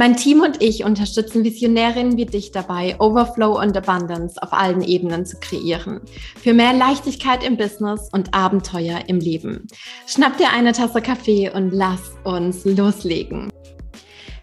Mein Team und ich unterstützen Visionärinnen wie dich dabei, Overflow und Abundance auf allen Ebenen zu kreieren. Für mehr Leichtigkeit im Business und Abenteuer im Leben. Schnapp dir eine Tasse Kaffee und lass uns loslegen.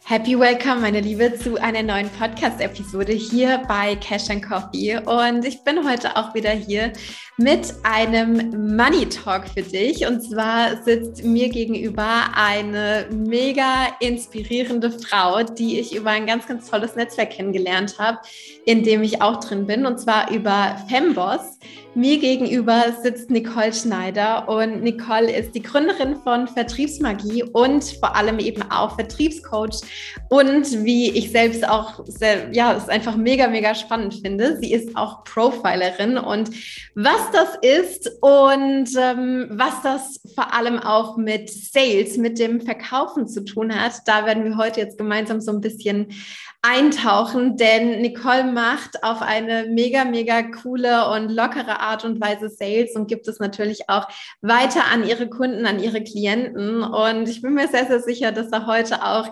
Happy Welcome, meine Liebe, zu einer neuen Podcast-Episode hier bei Cash and Coffee. Und ich bin heute auch wieder hier mit einem Money Talk für dich. Und zwar sitzt mir gegenüber eine mega inspirierende Frau, die ich über ein ganz, ganz tolles Netzwerk kennengelernt habe, in dem ich auch drin bin, und zwar über Femboss. Mir gegenüber sitzt Nicole Schneider und Nicole ist die Gründerin von Vertriebsmagie und vor allem eben auch Vertriebscoach und wie ich selbst auch sehr, ja, es einfach mega, mega spannend finde. Sie ist auch Profilerin und was das ist und ähm, was das vor allem auch mit Sales, mit dem Verkaufen zu tun hat, da werden wir heute jetzt gemeinsam so ein bisschen eintauchen, denn Nicole macht auf eine mega, mega coole und lockere Art und Weise Sales und gibt es natürlich auch weiter an ihre Kunden, an ihre Klienten. Und ich bin mir sehr, sehr sicher, dass da heute auch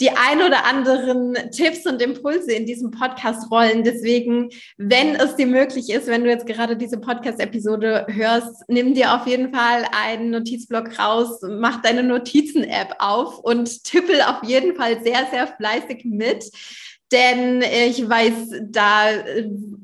die ein oder anderen Tipps und Impulse in diesem Podcast rollen. Deswegen, wenn es dir möglich ist, wenn du jetzt gerade diese Podcast-Episode hörst, nimm dir auf jeden Fall einen Notizblock raus, mach deine Notizen-App auf und tippel auf jeden Fall sehr, sehr fleißig mit. Denn ich weiß, da,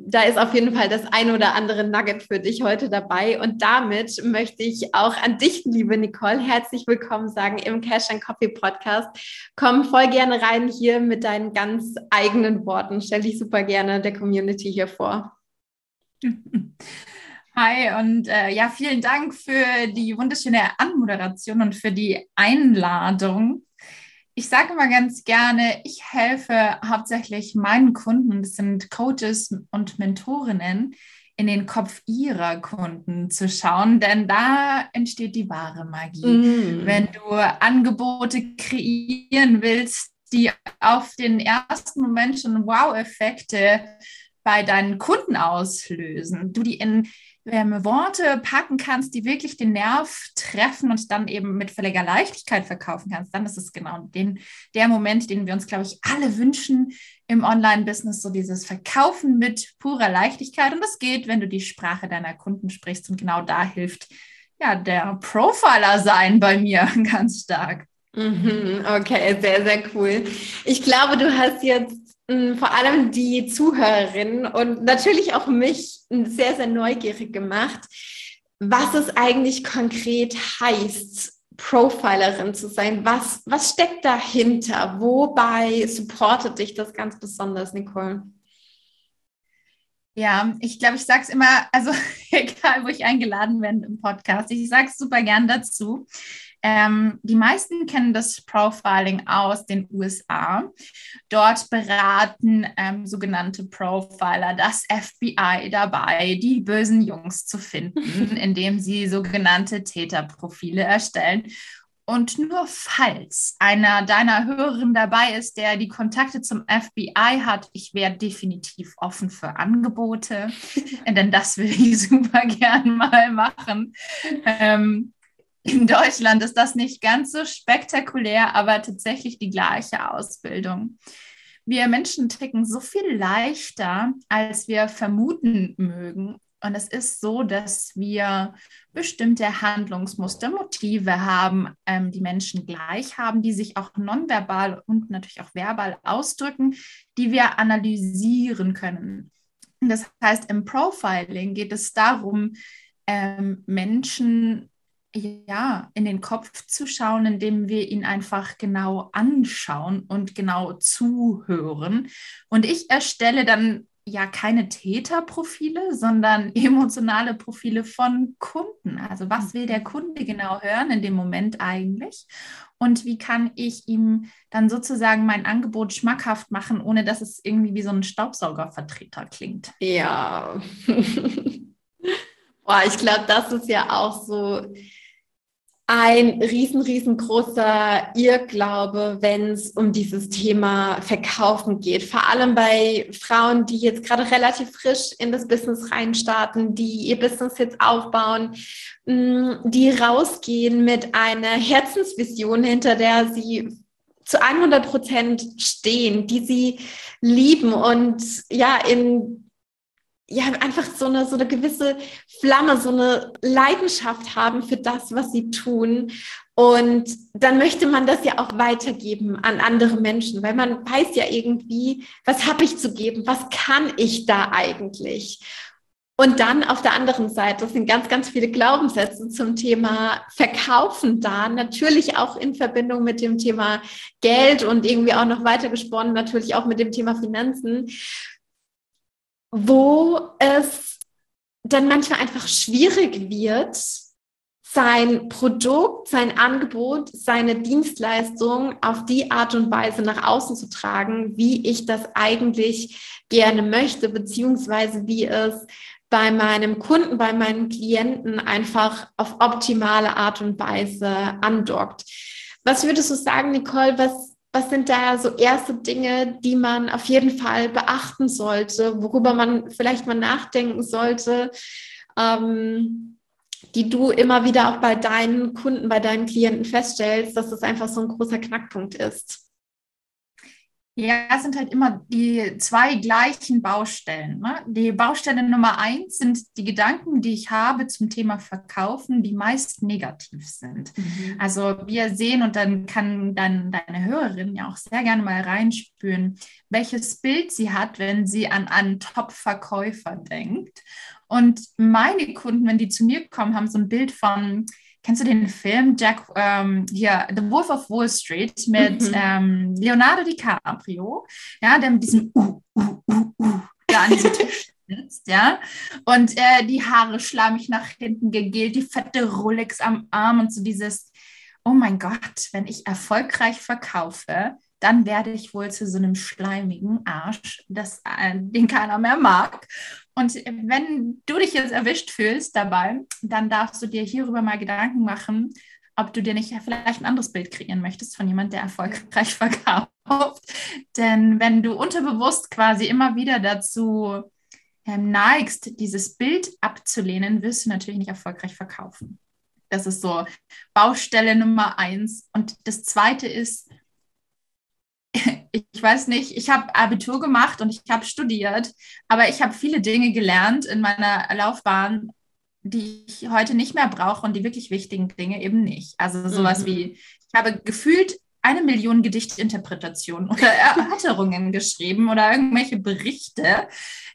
da ist auf jeden Fall das ein oder andere Nugget für dich heute dabei. Und damit möchte ich auch an dich, liebe Nicole, herzlich willkommen sagen im Cash and Coffee Podcast. Komm voll gerne rein hier mit deinen ganz eigenen Worten. Stell dich super gerne der Community hier vor. Hi und äh, ja, vielen Dank für die wunderschöne Anmoderation und für die Einladung ich sage immer ganz gerne, ich helfe hauptsächlich meinen Kunden, das sind Coaches und Mentorinnen, in den Kopf ihrer Kunden zu schauen, denn da entsteht die wahre Magie. Mm. Wenn du Angebote kreieren willst, die auf den ersten Moment schon Wow-Effekte bei deinen Kunden auslösen, du die in ähm, Worte packen kannst, die wirklich den Nerv treffen und dann eben mit völliger Leichtigkeit verkaufen kannst, dann ist es genau den, der Moment, den wir uns, glaube ich, alle wünschen im Online-Business, so dieses Verkaufen mit purer Leichtigkeit. Und das geht, wenn du die Sprache deiner Kunden sprichst. Und genau da hilft ja der Profiler sein bei mir ganz stark. Mhm, okay, sehr, sehr cool. Ich glaube, du hast jetzt vor allem die Zuhörerinnen und natürlich auch mich sehr, sehr neugierig gemacht, was es eigentlich konkret heißt, Profilerin zu sein. Was, was steckt dahinter? Wobei supportet dich das ganz besonders, Nicole? Ja, ich glaube, ich sage es immer, also egal, wo ich eingeladen werde im Podcast, ich sage es super gern dazu. Ähm, die meisten kennen das Profiling aus den USA. Dort beraten ähm, sogenannte Profiler das FBI dabei, die bösen Jungs zu finden, indem sie sogenannte Täterprofile erstellen. Und nur falls einer deiner Hörerinnen dabei ist, der die Kontakte zum FBI hat, ich wäre definitiv offen für Angebote, denn das will ich super gern mal machen. Ähm, in Deutschland ist das nicht ganz so spektakulär, aber tatsächlich die gleiche Ausbildung. Wir Menschen ticken so viel leichter, als wir vermuten mögen. Und es ist so, dass wir bestimmte Handlungsmuster, Motive haben, ähm, die Menschen gleich haben, die sich auch nonverbal und natürlich auch verbal ausdrücken, die wir analysieren können. Das heißt, im Profiling geht es darum, ähm, Menschen ja, in den Kopf zu schauen, indem wir ihn einfach genau anschauen und genau zuhören. Und ich erstelle dann ja keine Täterprofile, sondern emotionale Profile von Kunden. Also was will der. Kunde genau hören in dem Moment eigentlich? Und wie kann ich ihm dann sozusagen mein Angebot schmackhaft machen, ohne dass es irgendwie wie so ein Staubsaugervertreter klingt? Ja. Boah, ich glaube, das ist ja auch so ein riesen, riesengroßer Irrglaube, wenn es um dieses Thema Verkaufen geht. Vor allem bei Frauen, die jetzt gerade relativ frisch in das Business reinstarten, die ihr Business jetzt aufbauen, mm, die rausgehen mit einer Herzensvision, hinter der sie zu 100 Prozent stehen, die sie lieben und ja, in ja, einfach so eine, so eine gewisse Flamme, so eine Leidenschaft haben für das, was sie tun. Und dann möchte man das ja auch weitergeben an andere Menschen, weil man weiß ja irgendwie, was habe ich zu geben, was kann ich da eigentlich? Und dann auf der anderen Seite sind ganz, ganz viele Glaubenssätze zum Thema Verkaufen da. Natürlich auch in Verbindung mit dem Thema Geld und irgendwie auch noch weiter gesponnen, natürlich auch mit dem Thema Finanzen wo es dann manchmal einfach schwierig wird, sein Produkt, sein Angebot, seine Dienstleistung auf die Art und Weise nach außen zu tragen, wie ich das eigentlich gerne möchte, beziehungsweise wie es bei meinem Kunden, bei meinen Klienten einfach auf optimale Art und Weise andockt. Was würdest du sagen, Nicole, was was sind da so erste Dinge, die man auf jeden Fall beachten sollte, worüber man vielleicht mal nachdenken sollte, ähm, die du immer wieder auch bei deinen Kunden, bei deinen Klienten feststellst, dass das einfach so ein großer Knackpunkt ist? Ja, es sind halt immer die zwei gleichen Baustellen. Ne? Die Baustelle Nummer eins sind die Gedanken, die ich habe zum Thema Verkaufen, die meist negativ sind. Mhm. Also wir sehen und dann kann dann deine Hörerin ja auch sehr gerne mal reinspüren, welches Bild sie hat, wenn sie an einen Top-Verkäufer denkt. Und meine Kunden, wenn die zu mir kommen, haben so ein Bild von Kennst du den Film Jack, ähm, hier, The Wolf of Wall Street mit mhm. ähm, Leonardo DiCaprio, ja, der mit diesem uh, uh, uh, uh, da an diesem Tisch sitzt, ja, und äh, die Haare schlammig nach hinten gegelt, die fette Rolex am Arm und so dieses, oh mein Gott, wenn ich erfolgreich verkaufe, dann werde ich wohl zu so einem schleimigen Arsch, das, äh, den keiner mehr mag. Und wenn du dich jetzt erwischt fühlst dabei, dann darfst du dir hierüber mal Gedanken machen, ob du dir nicht vielleicht ein anderes Bild kreieren möchtest von jemand, der erfolgreich verkauft. Denn wenn du unterbewusst quasi immer wieder dazu ähm, neigst, dieses Bild abzulehnen, wirst du natürlich nicht erfolgreich verkaufen. Das ist so Baustelle Nummer eins. Und das zweite ist, ich weiß nicht, ich habe Abitur gemacht und ich habe studiert, aber ich habe viele Dinge gelernt in meiner Laufbahn, die ich heute nicht mehr brauche und die wirklich wichtigen Dinge eben nicht. Also sowas mhm. wie, ich habe gefühlt eine Million Gedichtinterpretationen oder Erörterungen geschrieben oder irgendwelche Berichte,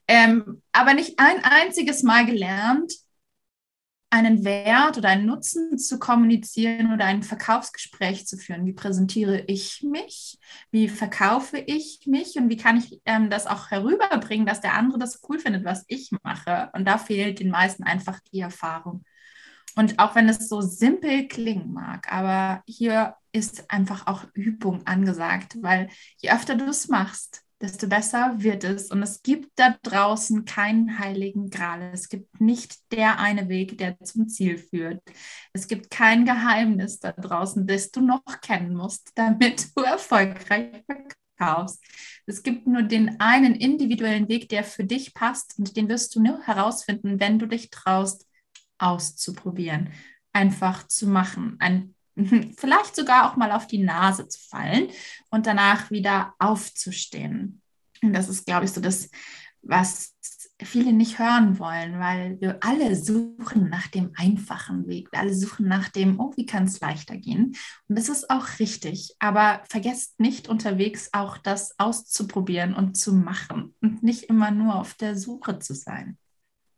ähm, aber nicht ein einziges Mal gelernt, einen Wert oder einen Nutzen zu kommunizieren oder ein Verkaufsgespräch zu führen. Wie präsentiere ich mich? Wie verkaufe ich mich? Und wie kann ich ähm, das auch herüberbringen, dass der andere das cool findet, was ich mache? Und da fehlt den meisten einfach die Erfahrung. Und auch wenn es so simpel klingen mag, aber hier ist einfach auch Übung angesagt, weil je öfter du es machst, desto besser wird es. Und es gibt da draußen keinen heiligen Gral. Es gibt nicht der eine Weg, der zum Ziel führt. Es gibt kein Geheimnis da draußen, das du noch kennen musst, damit du erfolgreich verkaufst. Es gibt nur den einen individuellen Weg, der für dich passt und den wirst du nur herausfinden, wenn du dich traust, auszuprobieren, einfach zu machen, ein vielleicht sogar auch mal auf die Nase zu fallen und danach wieder aufzustehen. Und das ist, glaube ich, so das, was viele nicht hören wollen, weil wir alle suchen nach dem einfachen Weg. Wir alle suchen nach dem, oh, wie kann es leichter gehen? Und das ist auch richtig. Aber vergesst nicht unterwegs auch das auszuprobieren und zu machen und nicht immer nur auf der Suche zu sein.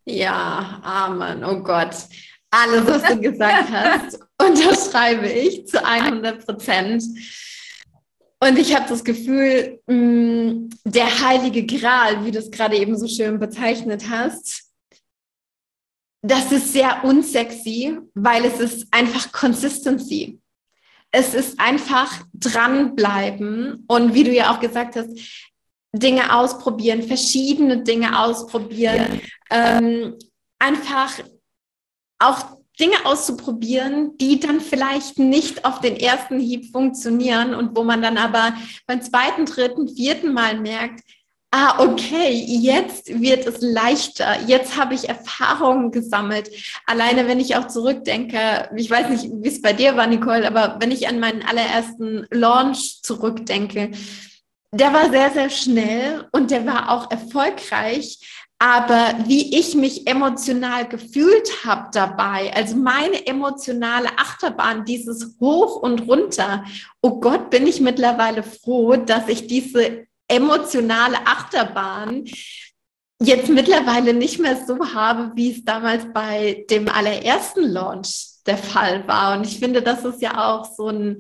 Ja, Amen. Oh Gott. Alles, was du gesagt hast, unterschreibe ich zu 100 Prozent. Und ich habe das Gefühl, mm, der heilige Gral, wie du es gerade eben so schön bezeichnet hast, das ist sehr unsexy, weil es ist einfach Consistency. Es ist einfach dranbleiben und wie du ja auch gesagt hast, Dinge ausprobieren, verschiedene Dinge ausprobieren, ähm, einfach auch Dinge auszuprobieren, die dann vielleicht nicht auf den ersten Hieb funktionieren und wo man dann aber beim zweiten, dritten, vierten Mal merkt, ah, okay, jetzt wird es leichter. Jetzt habe ich Erfahrungen gesammelt. Alleine, wenn ich auch zurückdenke, ich weiß nicht, wie es bei dir war, Nicole, aber wenn ich an meinen allerersten Launch zurückdenke, der war sehr, sehr schnell und der war auch erfolgreich. Aber wie ich mich emotional gefühlt habe dabei, also meine emotionale Achterbahn, dieses Hoch und runter, oh Gott, bin ich mittlerweile froh, dass ich diese emotionale Achterbahn jetzt mittlerweile nicht mehr so habe, wie es damals bei dem allerersten Launch der Fall war. Und ich finde, das ist ja auch so ein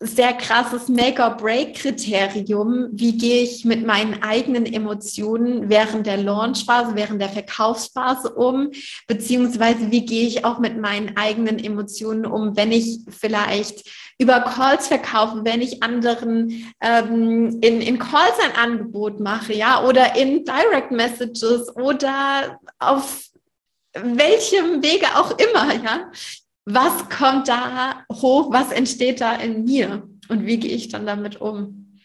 sehr krasses Make-or-Break-Kriterium. Wie gehe ich mit meinen eigenen Emotionen während der Launchphase, während der Verkaufsphase um? Beziehungsweise wie gehe ich auch mit meinen eigenen Emotionen um, wenn ich vielleicht über Calls verkaufe, wenn ich anderen ähm, in, in Calls ein Angebot mache, ja, oder in Direct Messages oder auf welchem Wege auch immer, ja was kommt da hoch, was entsteht da in mir und wie gehe ich dann damit um?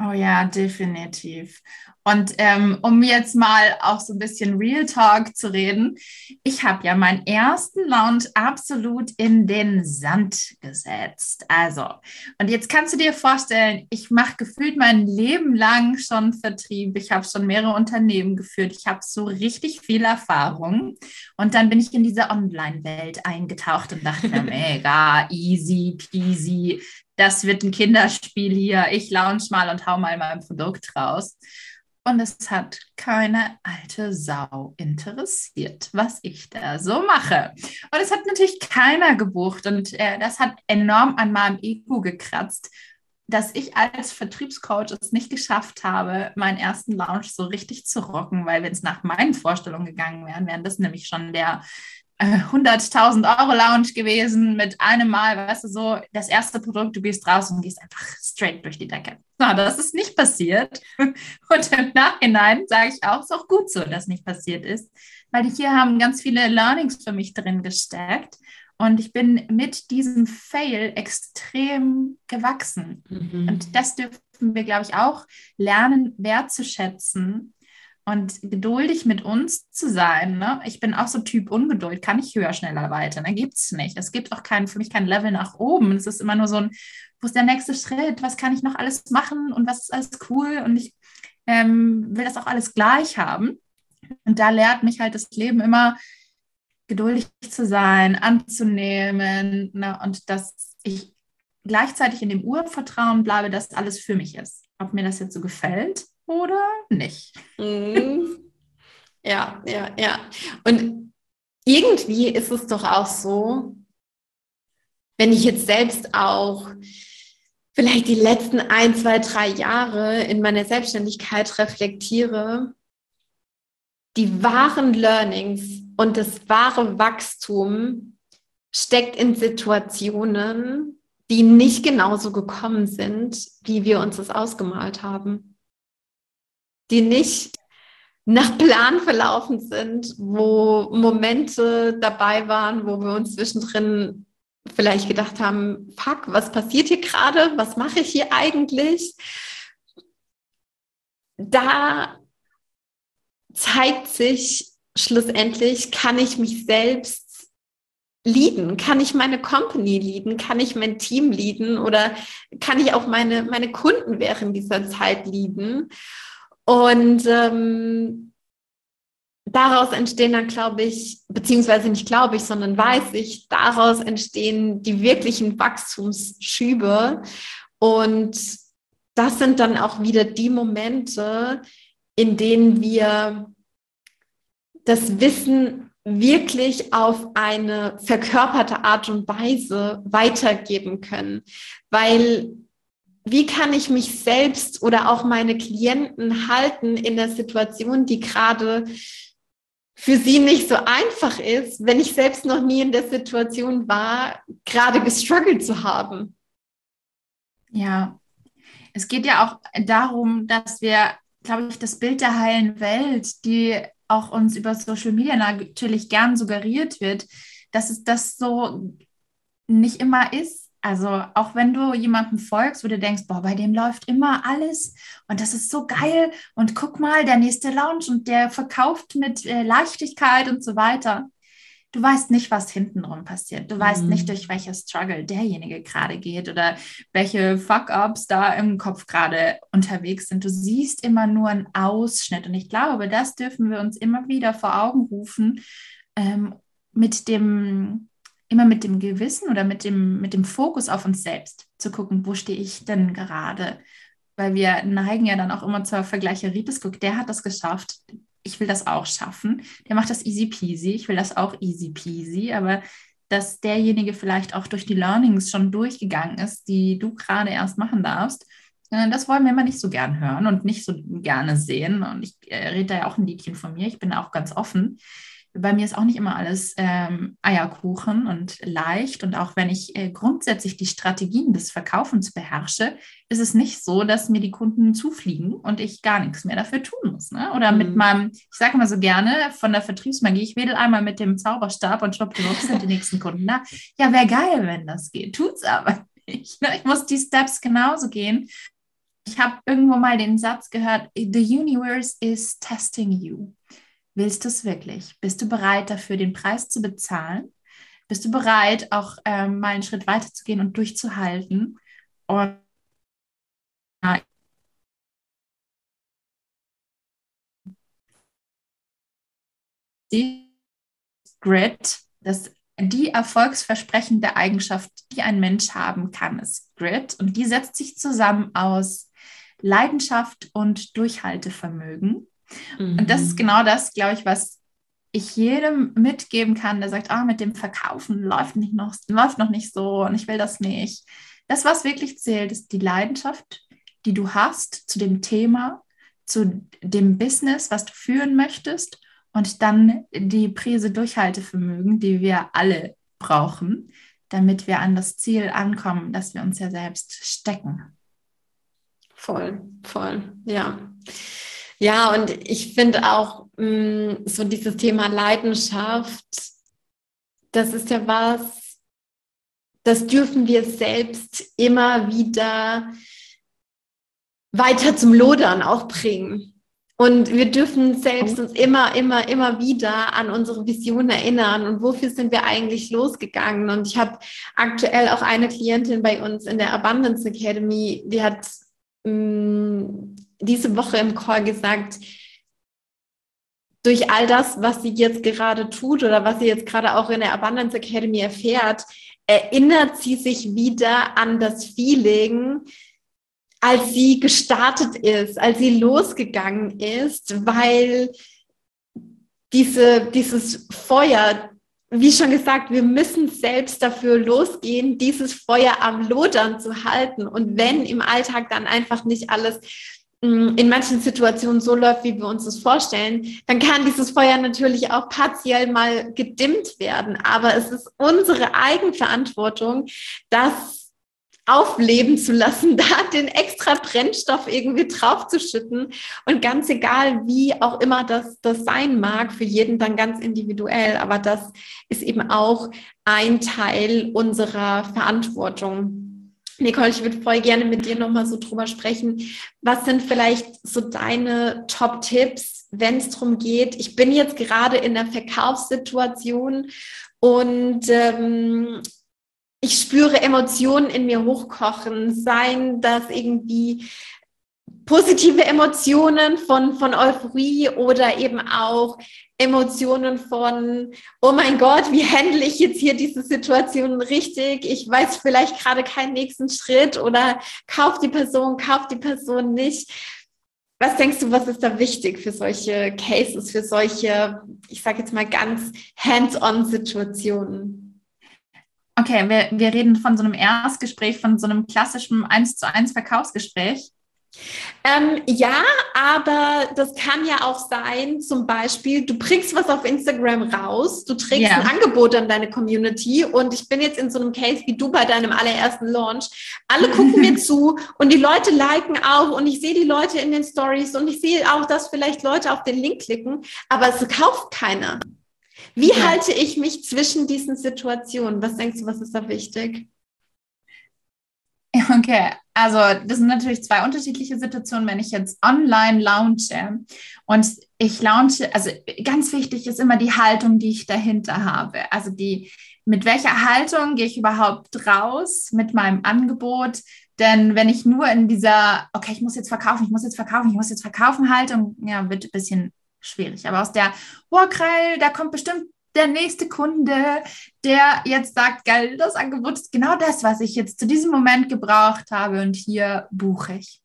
Oh ja, definitiv. Und ähm, um jetzt mal auch so ein bisschen Real Talk zu reden, ich habe ja meinen ersten Launch absolut in den Sand gesetzt. Also, und jetzt kannst du dir vorstellen, ich mache gefühlt mein Leben lang schon Vertrieb. Ich habe schon mehrere Unternehmen geführt. Ich habe so richtig viel Erfahrung. Und dann bin ich in diese Online-Welt eingetaucht und dachte mir, mega, easy peasy. Das wird ein Kinderspiel hier. Ich launch mal und hau mal mein Produkt raus. Und es hat keine alte Sau interessiert, was ich da so mache. Und es hat natürlich keiner gebucht. Und äh, das hat enorm an meinem Ego gekratzt, dass ich als Vertriebscoach es nicht geschafft habe, meinen ersten Launch so richtig zu rocken, weil wenn es nach meinen Vorstellungen gegangen wäre, wäre das nämlich schon der 100.000 Euro Lounge gewesen mit einem Mal, weißt du, so das erste Produkt, du gehst raus und gehst einfach straight durch die Decke. Na, das ist nicht passiert. Und im Nachhinein sage ich auch, es ist auch gut so, dass nicht passiert ist, weil hier haben ganz viele Learnings für mich drin gesteckt. Und ich bin mit diesem Fail extrem gewachsen. Mhm. Und das dürfen wir, glaube ich, auch lernen, wertzuschätzen, und geduldig mit uns zu sein. Ne? Ich bin auch so Typ Ungeduld, kann ich höher, schneller, weiter. Da ne? gibt es nicht. Es gibt auch kein, für mich kein Level nach oben. Es ist immer nur so ein, wo ist der nächste Schritt? Was kann ich noch alles machen und was ist alles cool? Und ich ähm, will das auch alles gleich haben. Und da lehrt mich halt das Leben immer, geduldig zu sein, anzunehmen ne? und dass ich gleichzeitig in dem Urvertrauen bleibe, dass alles für mich ist. Ob mir das jetzt so gefällt, oder nicht. Mhm. Ja, ja, ja. Und irgendwie ist es doch auch so, wenn ich jetzt selbst auch vielleicht die letzten ein, zwei, drei Jahre in meiner Selbstständigkeit reflektiere, die wahren Learnings und das wahre Wachstum steckt in Situationen, die nicht genauso gekommen sind, wie wir uns das ausgemalt haben die nicht nach Plan verlaufen sind, wo Momente dabei waren, wo wir uns zwischendrin vielleicht gedacht haben, fuck, was passiert hier gerade? Was mache ich hier eigentlich? Da zeigt sich schlussendlich, kann ich mich selbst leaden? Kann ich meine Company leaden? Kann ich mein Team leaden? Oder kann ich auch meine, meine Kunden während dieser Zeit leaden? Und ähm, daraus entstehen dann, glaube ich, beziehungsweise nicht glaube ich, sondern weiß ich, daraus entstehen die wirklichen Wachstumsschübe. Und das sind dann auch wieder die Momente, in denen wir das Wissen wirklich auf eine verkörperte Art und Weise weitergeben können. Weil wie kann ich mich selbst oder auch meine Klienten halten in der Situation, die gerade für sie nicht so einfach ist, wenn ich selbst noch nie in der Situation war, gerade gestruggelt zu haben. Ja, es geht ja auch darum, dass wir, glaube ich, das Bild der heilen Welt, die auch uns über Social Media natürlich gern suggeriert wird, dass es das so nicht immer ist. Also auch wenn du jemandem folgst, wo du denkst, boah, bei dem läuft immer alles und das ist so geil und guck mal, der nächste Lounge und der verkauft mit äh, Leichtigkeit und so weiter. Du weißt nicht, was hintenrum passiert. Du weißt mhm. nicht, durch welche Struggle derjenige gerade geht oder welche Fuck-ups da im Kopf gerade unterwegs sind. Du siehst immer nur einen Ausschnitt und ich glaube, das dürfen wir uns immer wieder vor Augen rufen, ähm, mit dem immer mit dem Gewissen oder mit dem, mit dem Fokus auf uns selbst zu gucken, wo stehe ich denn gerade? Weil wir neigen ja dann auch immer zur Vergleicheritis. Guck, der hat das geschafft. Ich will das auch schaffen. Der macht das easy peasy. Ich will das auch easy peasy. Aber dass derjenige vielleicht auch durch die Learnings schon durchgegangen ist, die du gerade erst machen darfst, äh, das wollen wir immer nicht so gern hören und nicht so gerne sehen. Und ich äh, rede da ja auch ein Liedchen von mir. Ich bin auch ganz offen bei mir ist auch nicht immer alles ähm, Eierkuchen und leicht. Und auch wenn ich äh, grundsätzlich die Strategien des Verkaufens beherrsche, ist es nicht so, dass mir die Kunden zufliegen und ich gar nichts mehr dafür tun muss. Ne? Oder mhm. mit meinem, ich sage mal so gerne, von der Vertriebsmagie, ich wedel einmal mit dem Zauberstab und schwuppdiwupp sind die nächsten Kunden da. Ja, wäre geil, wenn das geht. Tut's aber nicht. Ne? Ich muss die Steps genauso gehen. Ich habe irgendwo mal den Satz gehört, The universe is testing you. Willst du es wirklich? Bist du bereit dafür, den Preis zu bezahlen? Bist du bereit, auch ähm, mal einen Schritt weiter zu gehen und durchzuhalten? Und die Grit, das die erfolgsversprechende Eigenschaft, die ein Mensch haben kann, ist Grit. Und die setzt sich zusammen aus Leidenschaft und Durchhaltevermögen. Mhm. Und das ist mhm. genau das, glaube ich, was ich jedem mitgeben kann, der sagt, ah, mit dem Verkaufen läuft, nicht noch, läuft noch nicht so und ich will das nicht. Das, was wirklich zählt, ist die Leidenschaft, die du hast zu dem Thema, zu dem Business, was du führen möchtest und dann die Prise Durchhaltevermögen, die wir alle brauchen, damit wir an das Ziel ankommen, das wir uns ja selbst stecken. Voll, voll, ja. Ja, und ich finde auch mh, mm, so dieses Thema Leidenschaft, das ist ja was, das dürfen wir selbst immer wieder weiter zum Lodern auch bringen. Und wir dürfen selbst uns immer, immer, immer wieder an unsere Vision erinnern und wofür sind wir eigentlich losgegangen. Und ich habe aktuell auch eine Klientin bei uns in der Abundance Academy, die hat mm, diese Woche im Call gesagt, durch all das, was sie jetzt gerade tut oder was sie jetzt gerade auch in der Abundance Academy erfährt, erinnert sie sich wieder an das Feeling, als sie gestartet ist, als sie losgegangen ist, weil diese, dieses Feuer, wie schon gesagt, wir müssen selbst dafür losgehen, dieses Feuer am Lodern zu halten. Und wenn im Alltag dann einfach nicht alles in manchen Situationen so läuft, wie wir uns das vorstellen, dann kann dieses Feuer natürlich auch partiell mal gedimmt werden. Aber es ist unsere Eigenverantwortung, dass aufleben zu lassen, da den extra Brennstoff irgendwie draufzuschütten und ganz egal, wie auch immer das, das sein mag, für jeden dann ganz individuell, aber das ist eben auch ein Teil unserer Verantwortung. Nicole, ich würde voll gerne mit dir nochmal so drüber sprechen. Was sind vielleicht so deine Top-Tipps, wenn es darum geht? Ich bin jetzt gerade in der Verkaufssituation und ähm, ich spüre Emotionen in mir hochkochen, seien das irgendwie positive Emotionen von, von Euphorie oder eben auch Emotionen von, oh mein Gott, wie handle ich jetzt hier diese Situation richtig? Ich weiß vielleicht gerade keinen nächsten Schritt oder kauft die Person, kauft die Person nicht. Was denkst du, was ist da wichtig für solche Cases, für solche, ich sage jetzt mal ganz hands-on Situationen? Okay, wir, wir reden von so einem Erstgespräch, von so einem klassischen 1 zu 1 Verkaufsgespräch. Ähm, ja, aber das kann ja auch sein, zum Beispiel, du bringst was auf Instagram raus, du trägst yeah. ein Angebot an deine Community und ich bin jetzt in so einem Case wie du bei deinem allerersten Launch. Alle gucken mir zu und die Leute liken auch und ich sehe die Leute in den Stories und ich sehe auch, dass vielleicht Leute auf den Link klicken, aber es kauft keiner. Wie ja. halte ich mich zwischen diesen Situationen? Was denkst du, was ist da wichtig? Okay, also das sind natürlich zwei unterschiedliche Situationen, wenn ich jetzt online launche und ich launche, also ganz wichtig ist immer die Haltung, die ich dahinter habe. Also die, mit welcher Haltung gehe ich überhaupt raus mit meinem Angebot? Denn wenn ich nur in dieser, okay, ich muss jetzt verkaufen, ich muss jetzt verkaufen, ich muss jetzt verkaufen, Haltung, ja, wird ein bisschen schwierig. Aber aus der, oh, geil, da kommt bestimmt der nächste Kunde, der jetzt sagt, geil, das Angebot ist genau das, was ich jetzt zu diesem Moment gebraucht habe und hier buche ich.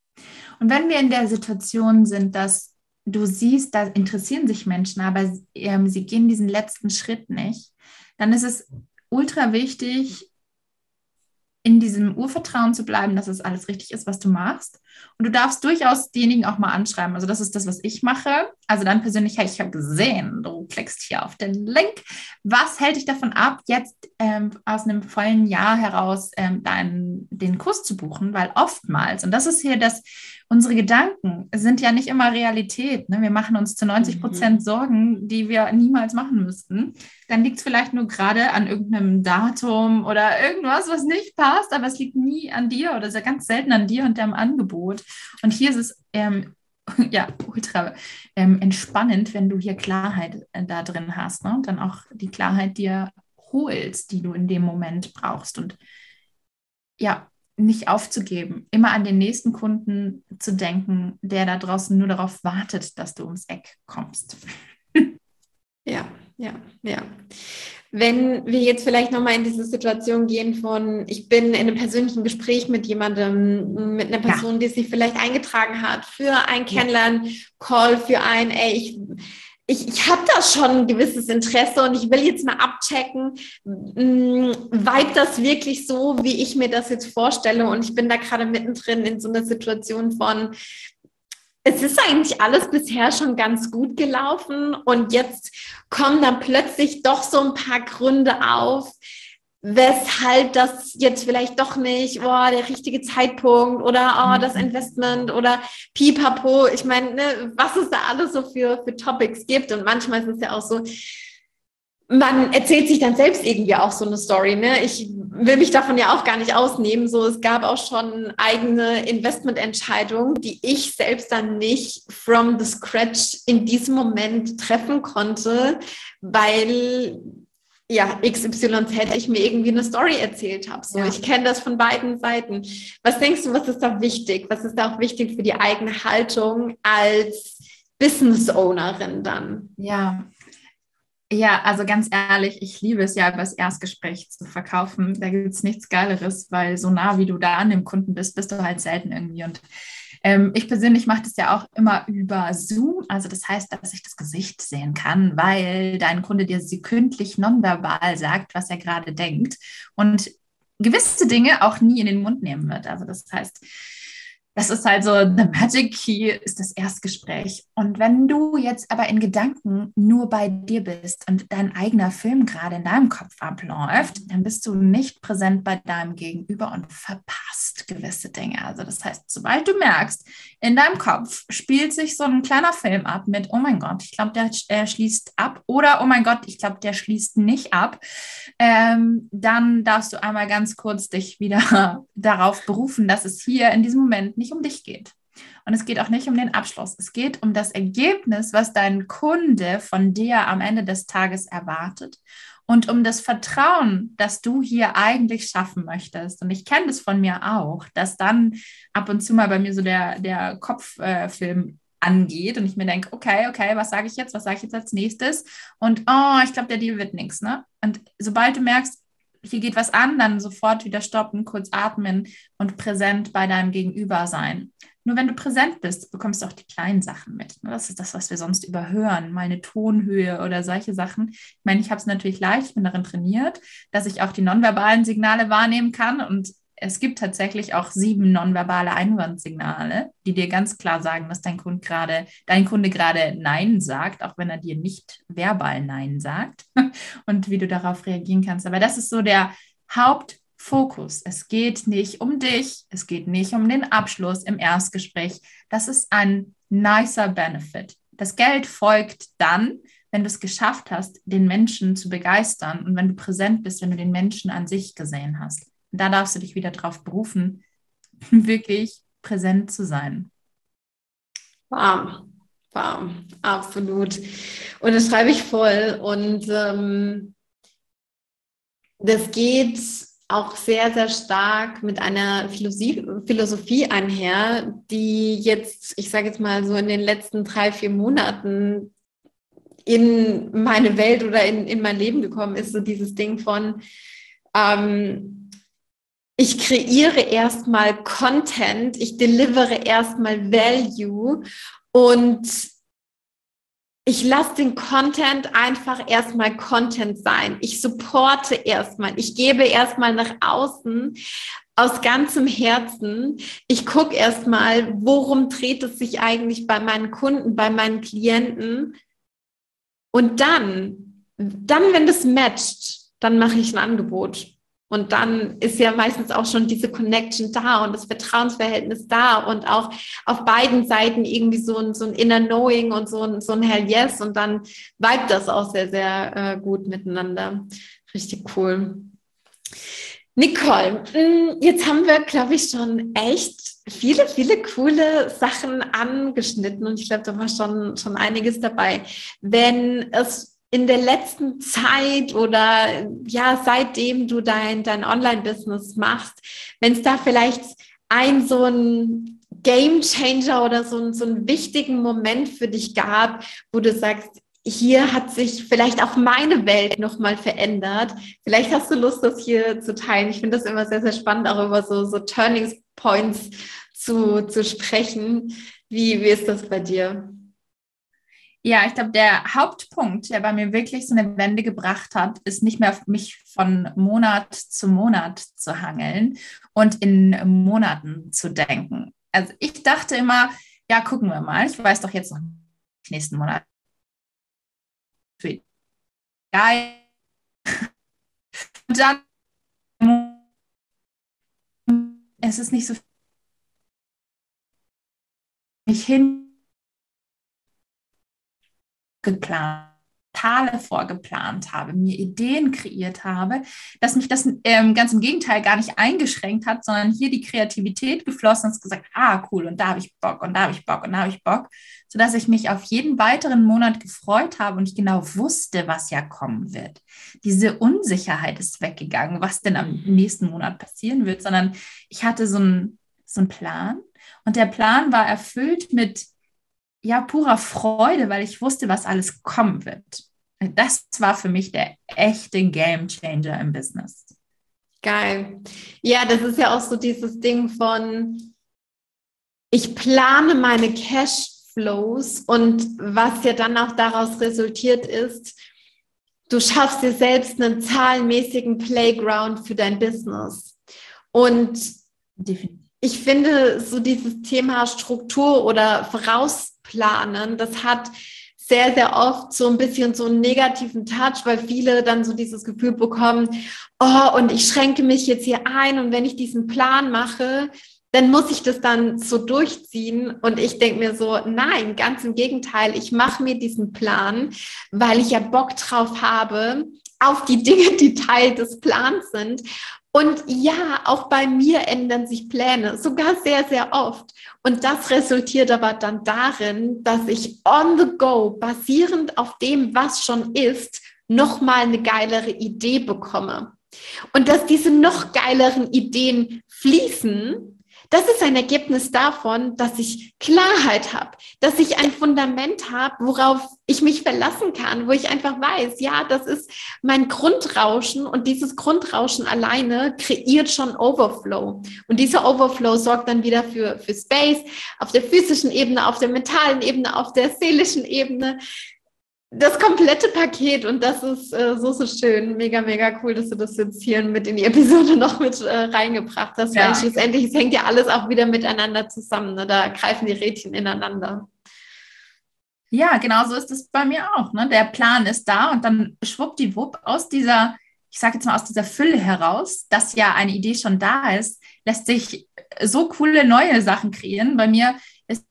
Und wenn wir in der Situation sind, dass du siehst, da interessieren sich Menschen, aber ähm, sie gehen diesen letzten Schritt nicht, dann ist es ultra wichtig, in diesem Urvertrauen zu bleiben, dass es alles richtig ist, was du machst. Und du darfst durchaus diejenigen auch mal anschreiben. Also das ist das, was ich mache. Also dann persönlich, hey, ich habe gesehen, du klickst hier auf den Link. Was hält dich davon ab, jetzt ähm, aus einem vollen Jahr heraus ähm, deinen, den Kurs zu buchen? Weil oftmals, und das ist hier das, unsere Gedanken sind ja nicht immer Realität. Ne? Wir machen uns zu 90 Prozent mhm. Sorgen, die wir niemals machen müssten. Dann liegt es vielleicht nur gerade an irgendeinem Datum oder irgendwas, was nicht passt, aber es liegt nie an dir oder sehr ganz selten an dir und deinem Angebot. Und hier ist es ähm, ja ultra ähm, entspannend, wenn du hier Klarheit äh, da drin hast ne? und dann auch die Klarheit dir holst, die du in dem Moment brauchst. Und ja, nicht aufzugeben, immer an den nächsten Kunden zu denken, der da draußen nur darauf wartet, dass du ums Eck kommst. ja, ja, ja. Wenn wir jetzt vielleicht nochmal in diese Situation gehen von, ich bin in einem persönlichen Gespräch mit jemandem, mit einer Person, ja. die sich vielleicht eingetragen hat für ein Kennenlernen-Call, für ein, ey, ich ich, ich habe da schon ein gewisses Interesse und ich will jetzt mal abchecken, mh, weit das wirklich so, wie ich mir das jetzt vorstelle. Und ich bin da gerade mittendrin in so einer Situation von, es ist eigentlich alles bisher schon ganz gut gelaufen und jetzt kommen dann plötzlich doch so ein paar Gründe auf, weshalb das jetzt vielleicht doch nicht, oh, der richtige Zeitpunkt oder oh, das mhm. Investment oder pipapo. Ich meine, ne, was es da alles so für, für Topics gibt. Und manchmal ist es ja auch so, man erzählt sich dann selbst irgendwie auch so eine Story. Ne? Ich will mich davon ja auch gar nicht ausnehmen. So, es gab auch schon eigene Investmententscheidungen, die ich selbst dann nicht from the scratch in diesem Moment treffen konnte, weil ja, XYZ ich mir irgendwie eine Story erzählt habe. So, ja. ich kenne das von beiden Seiten. Was denkst du, was ist da wichtig? Was ist da auch wichtig für die eigene Haltung als Business Ownerin dann? Ja. Ja, also ganz ehrlich, ich liebe es ja, das Erstgespräch zu verkaufen. Da gibt es nichts Geileres, weil so nah wie du da an dem Kunden bist, bist du halt selten irgendwie. Und ähm, ich persönlich mache das ja auch immer über Zoom. Also das heißt, dass ich das Gesicht sehen kann, weil dein Kunde dir sekündlich nonverbal sagt, was er gerade denkt und gewisse Dinge auch nie in den Mund nehmen wird. Also das heißt, das ist halt so, the magic key ist das Erstgespräch. Und wenn du jetzt aber in Gedanken nur bei dir bist und dein eigener Film gerade in deinem Kopf abläuft, dann bist du nicht präsent bei deinem Gegenüber und verpasst gewisse Dinge. Also das heißt, sobald du merkst, in deinem Kopf spielt sich so ein kleiner Film ab mit, oh mein Gott, ich glaube, der, der, schließt ab oder oh mein Gott, ich glaube, der schließt nicht ab, ähm, dann darfst du einmal ganz kurz dich wieder darauf berufen, dass es hier in diesem Moment nicht um dich geht. Und es geht auch nicht um den Abschluss. Es geht um das Ergebnis, was dein Kunde von dir am Ende des Tages erwartet und um das Vertrauen, das du hier eigentlich schaffen möchtest. Und ich kenne das von mir auch, dass dann ab und zu mal bei mir so der, der Kopffilm äh, angeht und ich mir denke, okay, okay, was sage ich jetzt, was sage ich jetzt als nächstes? Und oh, ich glaube, der Deal wird nichts. Ne? Und sobald du merkst, hier geht was an, dann sofort wieder stoppen, kurz atmen und präsent bei deinem Gegenüber sein. Nur wenn du präsent bist, bekommst du auch die kleinen Sachen mit. Ne? Das ist das, was wir sonst überhören, meine Tonhöhe oder solche Sachen. Ich meine, ich habe es natürlich leicht, ich bin darin trainiert, dass ich auch die nonverbalen Signale wahrnehmen kann und es gibt tatsächlich auch sieben nonverbale Einwandsignale, die dir ganz klar sagen, dass dein Kunde gerade, dein Kunde gerade Nein sagt, auch wenn er dir nicht verbal Nein sagt und wie du darauf reagieren kannst. Aber das ist so der Hauptfokus. Es geht nicht um dich, es geht nicht um den Abschluss im Erstgespräch. Das ist ein nicer Benefit. Das Geld folgt dann, wenn du es geschafft hast, den Menschen zu begeistern und wenn du präsent bist, wenn du den Menschen an sich gesehen hast. Da darfst du dich wieder darauf berufen, wirklich präsent zu sein. Warm, warm, absolut. Und das schreibe ich voll. Und ähm, das geht auch sehr, sehr stark mit einer Philosophie, Philosophie einher, die jetzt, ich sage jetzt mal so in den letzten drei, vier Monaten in meine Welt oder in, in mein Leben gekommen ist, so dieses Ding von, ähm, ich kreiere erstmal Content, ich delivere erstmal Value und ich lasse den Content einfach erstmal Content sein. Ich supporte erstmal. Ich gebe erstmal nach außen aus ganzem Herzen. Ich gucke erstmal, worum dreht es sich eigentlich bei meinen Kunden, bei meinen Klienten. Und dann, dann, wenn das matcht, dann mache ich ein Angebot. Und dann ist ja meistens auch schon diese Connection da und das Vertrauensverhältnis da und auch auf beiden Seiten irgendwie so ein, so ein Inner Knowing und so ein, so ein Hell Yes und dann weibt das auch sehr, sehr äh, gut miteinander. Richtig cool. Nicole, mm, jetzt haben wir, glaube ich, schon echt viele, viele coole Sachen angeschnitten und ich glaube, da war schon, schon einiges dabei. Wenn es in der letzten Zeit oder ja, seitdem du dein, dein Online-Business machst, wenn es da vielleicht ein so ein Game Changer oder so, so einen wichtigen Moment für dich gab, wo du sagst, hier hat sich vielleicht auch meine Welt nochmal verändert. Vielleicht hast du Lust, das hier zu teilen. Ich finde das immer sehr, sehr spannend, auch über so, so Turning Points zu, zu sprechen. Wie, wie ist das bei dir? Ja, ich glaube, der Hauptpunkt, der bei mir wirklich so eine Wende gebracht hat, ist nicht mehr mich von Monat zu Monat zu hangeln und in Monaten zu denken. Also ich dachte immer, ja, gucken wir mal. Ich weiß doch jetzt noch nächsten Monat. Geil. Und dann es ist nicht so mich hin geplant Tale vorgeplant habe, mir Ideen kreiert habe, dass mich das ähm, ganz im Gegenteil gar nicht eingeschränkt hat, sondern hier die Kreativität geflossen und gesagt, ah, cool, und da habe ich Bock und da habe ich Bock und da habe ich Bock, sodass ich mich auf jeden weiteren Monat gefreut habe und ich genau wusste, was ja kommen wird. Diese Unsicherheit ist weggegangen, was denn am nächsten Monat passieren wird, sondern ich hatte so einen so einen Plan und der Plan war erfüllt mit ja, purer Freude, weil ich wusste, was alles kommen wird. Das war für mich der echte Game Changer im Business. Geil. Ja, das ist ja auch so dieses Ding von, ich plane meine Cashflows und was ja dann auch daraus resultiert ist, du schaffst dir selbst einen zahlenmäßigen Playground für dein Business. Und ich finde so dieses Thema Struktur oder Voraus planen. Das hat sehr, sehr oft so ein bisschen so einen negativen Touch, weil viele dann so dieses Gefühl bekommen, oh, und ich schränke mich jetzt hier ein und wenn ich diesen Plan mache, dann muss ich das dann so durchziehen. Und ich denke mir so, nein, ganz im Gegenteil, ich mache mir diesen Plan, weil ich ja Bock drauf habe, auf die Dinge, die Teil des Plans sind. Und ja, auch bei mir ändern sich Pläne, sogar sehr, sehr oft. Und das resultiert aber dann darin, dass ich on the go, basierend auf dem, was schon ist, nochmal eine geilere Idee bekomme. Und dass diese noch geileren Ideen fließen, das ist ein Ergebnis davon, dass ich Klarheit habe, dass ich ein Fundament habe, worauf ich mich verlassen kann, wo ich einfach weiß, ja, das ist mein Grundrauschen und dieses Grundrauschen alleine kreiert schon Overflow. Und dieser Overflow sorgt dann wieder für, für Space auf der physischen Ebene, auf der mentalen Ebene, auf der seelischen Ebene. Das komplette Paket und das ist äh, so, so schön. Mega, mega cool, dass du das jetzt hier mit in die Episode noch mit äh, reingebracht hast, ja. weil schlussendlich es hängt ja alles auch wieder miteinander zusammen. Ne? Da greifen die Rädchen ineinander. Ja, genau so ist es bei mir auch. Ne? Der Plan ist da und dann schwuppdiwupp aus dieser, ich sage jetzt mal aus dieser Fülle heraus, dass ja eine Idee schon da ist, lässt sich so coole neue Sachen kreieren. Bei mir ist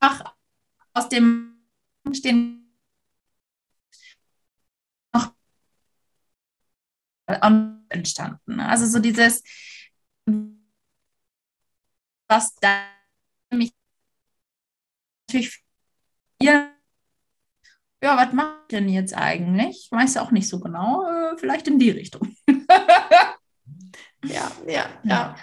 einfach aus dem stehen noch entstanden. Also so dieses, was da mich natürlich ja, was macht denn jetzt eigentlich? Weiß auch nicht so genau. Äh, vielleicht in die Richtung. ja, ja, ja.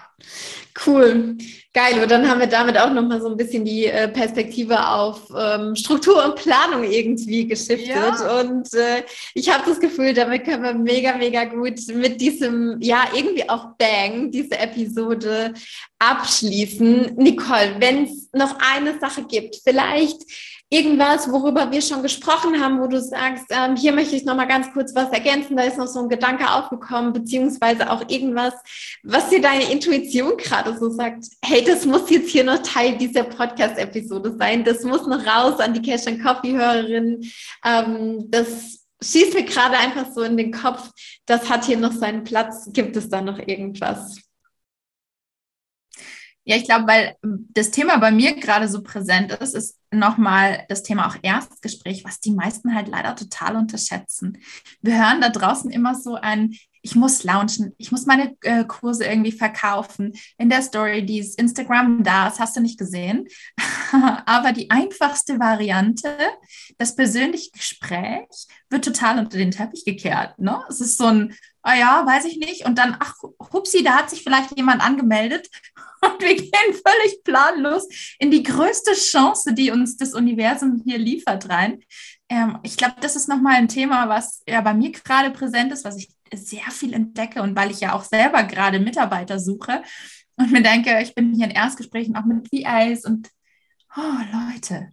Cool. Geil. Und dann haben wir damit auch nochmal so ein bisschen die äh, Perspektive auf ähm, Struktur und Planung irgendwie geschiftet. Ja. Und äh, ich habe das Gefühl, damit können wir mega, mega gut mit diesem, ja, irgendwie auch Bang, diese Episode abschließen. Nicole, wenn es noch eine Sache gibt, vielleicht irgendwas, worüber wir schon gesprochen haben, wo du sagst, ähm, hier möchte ich noch mal ganz kurz was ergänzen, da ist noch so ein Gedanke aufgekommen, beziehungsweise auch irgendwas, was dir deine Intuition gerade so sagt, hey, das muss jetzt hier noch Teil dieser Podcast-Episode sein, das muss noch raus an die Cash and Coffee-Hörerinnen, ähm, das schießt mir gerade einfach so in den Kopf, das hat hier noch seinen Platz, gibt es da noch irgendwas? Ja, ich glaube, weil das Thema bei mir gerade so präsent ist, ist nochmal das Thema auch Erstgespräch, was die meisten halt leider total unterschätzen. Wir hören da draußen immer so ein, ich muss launchen, ich muss meine äh, Kurse irgendwie verkaufen. In der Story, die ist Instagram da, das hast du nicht gesehen. Aber die einfachste Variante, das persönliche Gespräch, wird total unter den Teppich gekehrt. Ne? Es ist so ein, ah ja, weiß ich nicht. Und dann, ach, hupsi, da hat sich vielleicht jemand angemeldet und wir gehen völlig planlos in die größte Chance, die uns das Universum hier liefert, rein. Ähm, ich glaube, das ist nochmal ein Thema, was ja bei mir gerade präsent ist, was ich sehr viel entdecke und weil ich ja auch selber gerade Mitarbeiter suche und mir denke, ich bin hier in Erstgesprächen auch mit VAs und oh Leute,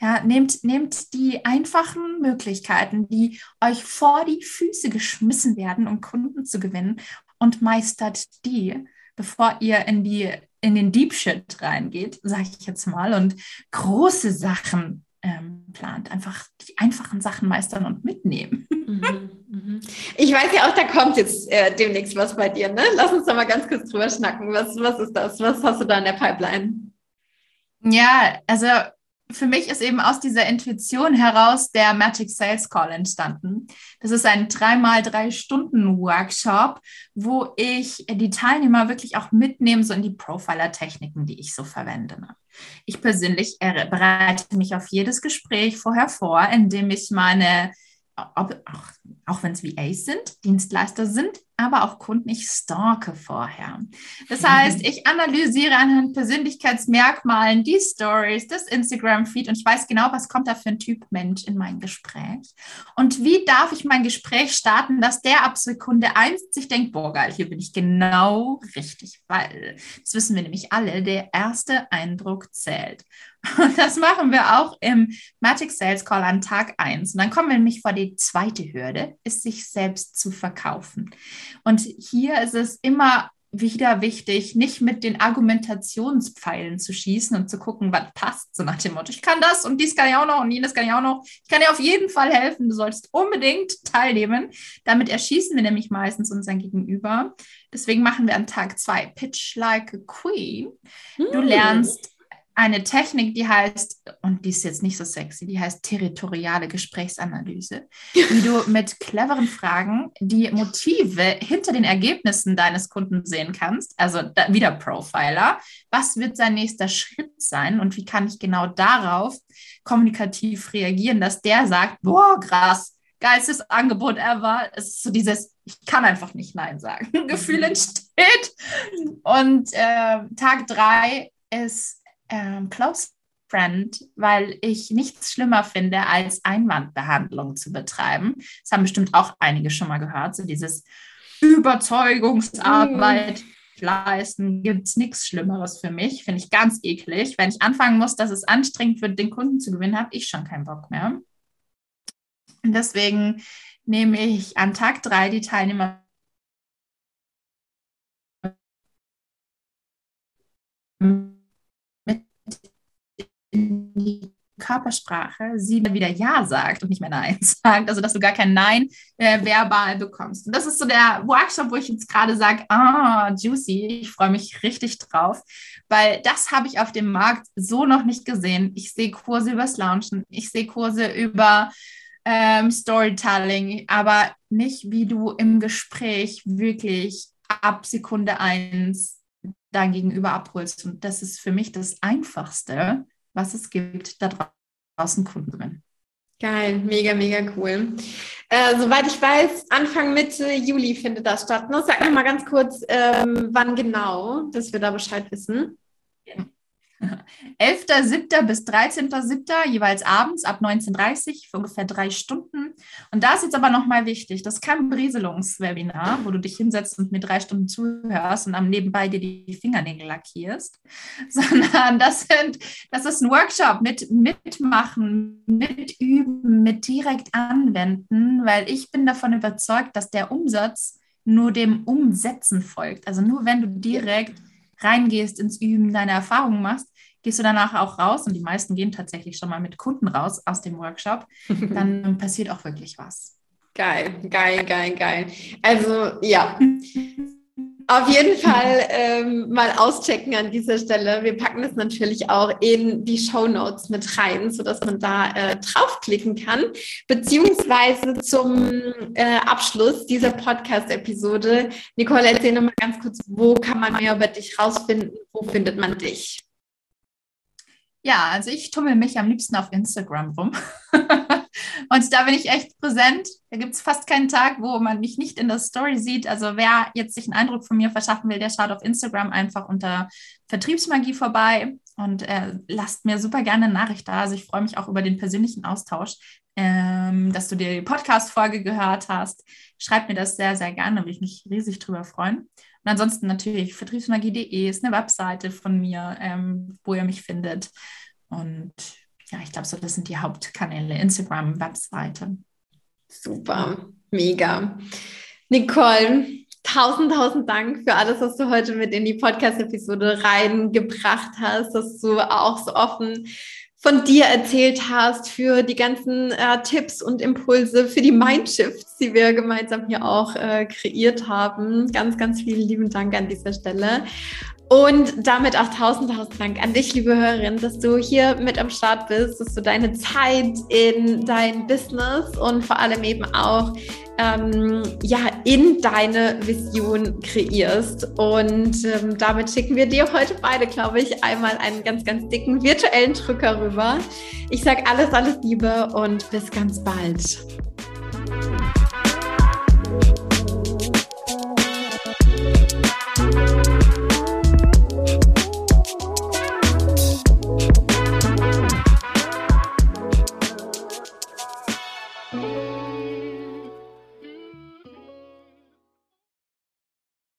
ja, nehmt, nehmt die einfachen Möglichkeiten, die euch vor die Füße geschmissen werden, um Kunden zu gewinnen und meistert die bevor ihr in die in den Deep Shit reingeht, sage ich jetzt mal, und große Sachen ähm, plant. Einfach die einfachen Sachen meistern und mitnehmen. Mhm, mhm. Ich weiß ja auch, da kommt jetzt äh, demnächst was bei dir. Ne? Lass uns da mal ganz kurz drüber schnacken. Was, was ist das? Was hast du da in der Pipeline? Ja, also für mich ist eben aus dieser Intuition heraus der Magic Sales Call entstanden. Das ist ein dreimal drei Stunden Workshop, wo ich die Teilnehmer wirklich auch mitnehme, so in die Profiler-Techniken, die ich so verwende. Ich persönlich bereite mich auf jedes Gespräch vorher vor, indem ich meine ob, auch, auch wenn es VAs sind, Dienstleister sind, aber auch Kunden, ich stalke vorher. Das heißt, ich analysiere anhand Persönlichkeitsmerkmalen die Stories, das Instagram-Feed und ich weiß genau, was kommt da für ein Typ Mensch in mein Gespräch. Und wie darf ich mein Gespräch starten, dass der ab Sekunde eins sich denkt, boah, geil, hier bin ich genau richtig, weil, das wissen wir nämlich alle, der erste Eindruck zählt. Und das machen wir auch im Magic Sales Call an Tag 1. Und dann kommen wir nämlich vor die zweite Hürde, ist sich selbst zu verkaufen. Und hier ist es immer wieder wichtig, nicht mit den Argumentationspfeilen zu schießen und zu gucken, was passt, so nach dem Motto, ich kann das und dies kann ich auch noch und jenes kann ich auch noch. Ich kann dir auf jeden Fall helfen, du solltest unbedingt teilnehmen. Damit erschießen wir nämlich meistens unseren Gegenüber. Deswegen machen wir an Tag 2 Pitch Like a Queen. Du hm. lernst eine Technik, die heißt, und die ist jetzt nicht so sexy, die heißt territoriale Gesprächsanalyse, wie du mit cleveren Fragen die Motive hinter den Ergebnissen deines Kunden sehen kannst. Also da, wieder Profiler. Was wird sein nächster Schritt sein und wie kann ich genau darauf kommunikativ reagieren, dass der sagt, boah, krass, geilstes Angebot ever. Es ist so dieses, ich kann einfach nicht Nein sagen. Gefühl entsteht. Und äh, Tag drei ist ähm, Close Friend, weil ich nichts schlimmer finde, als Einwandbehandlung zu betreiben. Das haben bestimmt auch einige schon mal gehört, so dieses Überzeugungsarbeit. Mm. leisten, gibt es nichts Schlimmeres für mich. Finde ich ganz eklig. Wenn ich anfangen muss, dass es anstrengend wird, den Kunden zu gewinnen, habe ich schon keinen Bock mehr. Und deswegen nehme ich an Tag drei die Teilnehmer mit die Körpersprache sie wieder Ja sagt und nicht mehr Nein sagt. Also, dass du gar kein Nein äh, verbal bekommst. Und das ist so der Workshop, wo ich jetzt gerade sage, ah, juicy, ich freue mich richtig drauf, weil das habe ich auf dem Markt so noch nicht gesehen. Ich sehe Kurse übers Launchen, ich sehe Kurse über ähm, Storytelling, aber nicht, wie du im Gespräch wirklich ab Sekunde eins dein Gegenüber abholst. Und das ist für mich das Einfachste, was es gibt, da draußen Kunden gewinnen. Geil, mega, mega cool. Äh, soweit ich weiß, Anfang Mitte Juli findet das statt. Ne? Sag noch mal ganz kurz, ähm, wann genau, dass wir da Bescheid wissen. 11.07. bis 13.07. jeweils abends ab 19.30 für ungefähr drei Stunden. Und da ist jetzt aber nochmal wichtig, das ist kein Berieselungswebinar, wo du dich hinsetzt und mir drei Stunden zuhörst und am nebenbei dir die Fingernägel lackierst, sondern das, sind, das ist ein Workshop mit Mitmachen, mit Üben, mit direkt anwenden, weil ich bin davon überzeugt, dass der Umsatz nur dem Umsetzen folgt. Also nur wenn du direkt reingehst ins Üben, deine Erfahrungen machst, gehst du danach auch raus und die meisten gehen tatsächlich schon mal mit Kunden raus aus dem Workshop, dann passiert auch wirklich was. Geil, geil, geil, geil. Also ja, auf jeden Fall ähm, mal auschecken an dieser Stelle. Wir packen das natürlich auch in die Show Notes mit rein, sodass man da äh, draufklicken kann. Beziehungsweise zum äh, Abschluss dieser Podcast-Episode. Nicole, erzähl nochmal ganz kurz, wo kann man mehr über dich rausfinden? Wo findet man dich? Ja, also ich tummel mich am liebsten auf Instagram rum. und da bin ich echt präsent. Da gibt es fast keinen Tag, wo man mich nicht in der Story sieht. Also wer jetzt sich einen Eindruck von mir verschaffen will, der schaut auf Instagram einfach unter Vertriebsmagie vorbei und äh, lasst mir super gerne eine Nachricht da. Also ich freue mich auch über den persönlichen Austausch, ähm, dass du dir die Podcast-Folge gehört hast. Schreib mir das sehr, sehr gerne, würde ich mich riesig drüber freuen. Und ansonsten natürlich vertriebsmagie.de ist eine Webseite von mir, ähm, wo ihr mich findet. Und ja, ich glaube, so das sind die Hauptkanäle, Instagram, Webseite. Super, mega. Nicole, tausend, tausend Dank für alles, was du heute mit in die Podcast-Episode reingebracht hast, dass du auch so offen von dir erzählt hast, für die ganzen äh, Tipps und Impulse, für die Mindshifts, die wir gemeinsam hier auch äh, kreiert haben. Ganz, ganz vielen lieben Dank an dieser Stelle. Und damit auch tausend, tausend Dank an dich, liebe Hörerin, dass du hier mit am Start bist, dass du deine Zeit in dein Business und vor allem eben auch ähm, ja, in deine Vision kreierst. Und ähm, damit schicken wir dir heute beide, glaube ich, einmal einen ganz, ganz dicken virtuellen Drücker rüber. Ich sage alles, alles Liebe und bis ganz bald.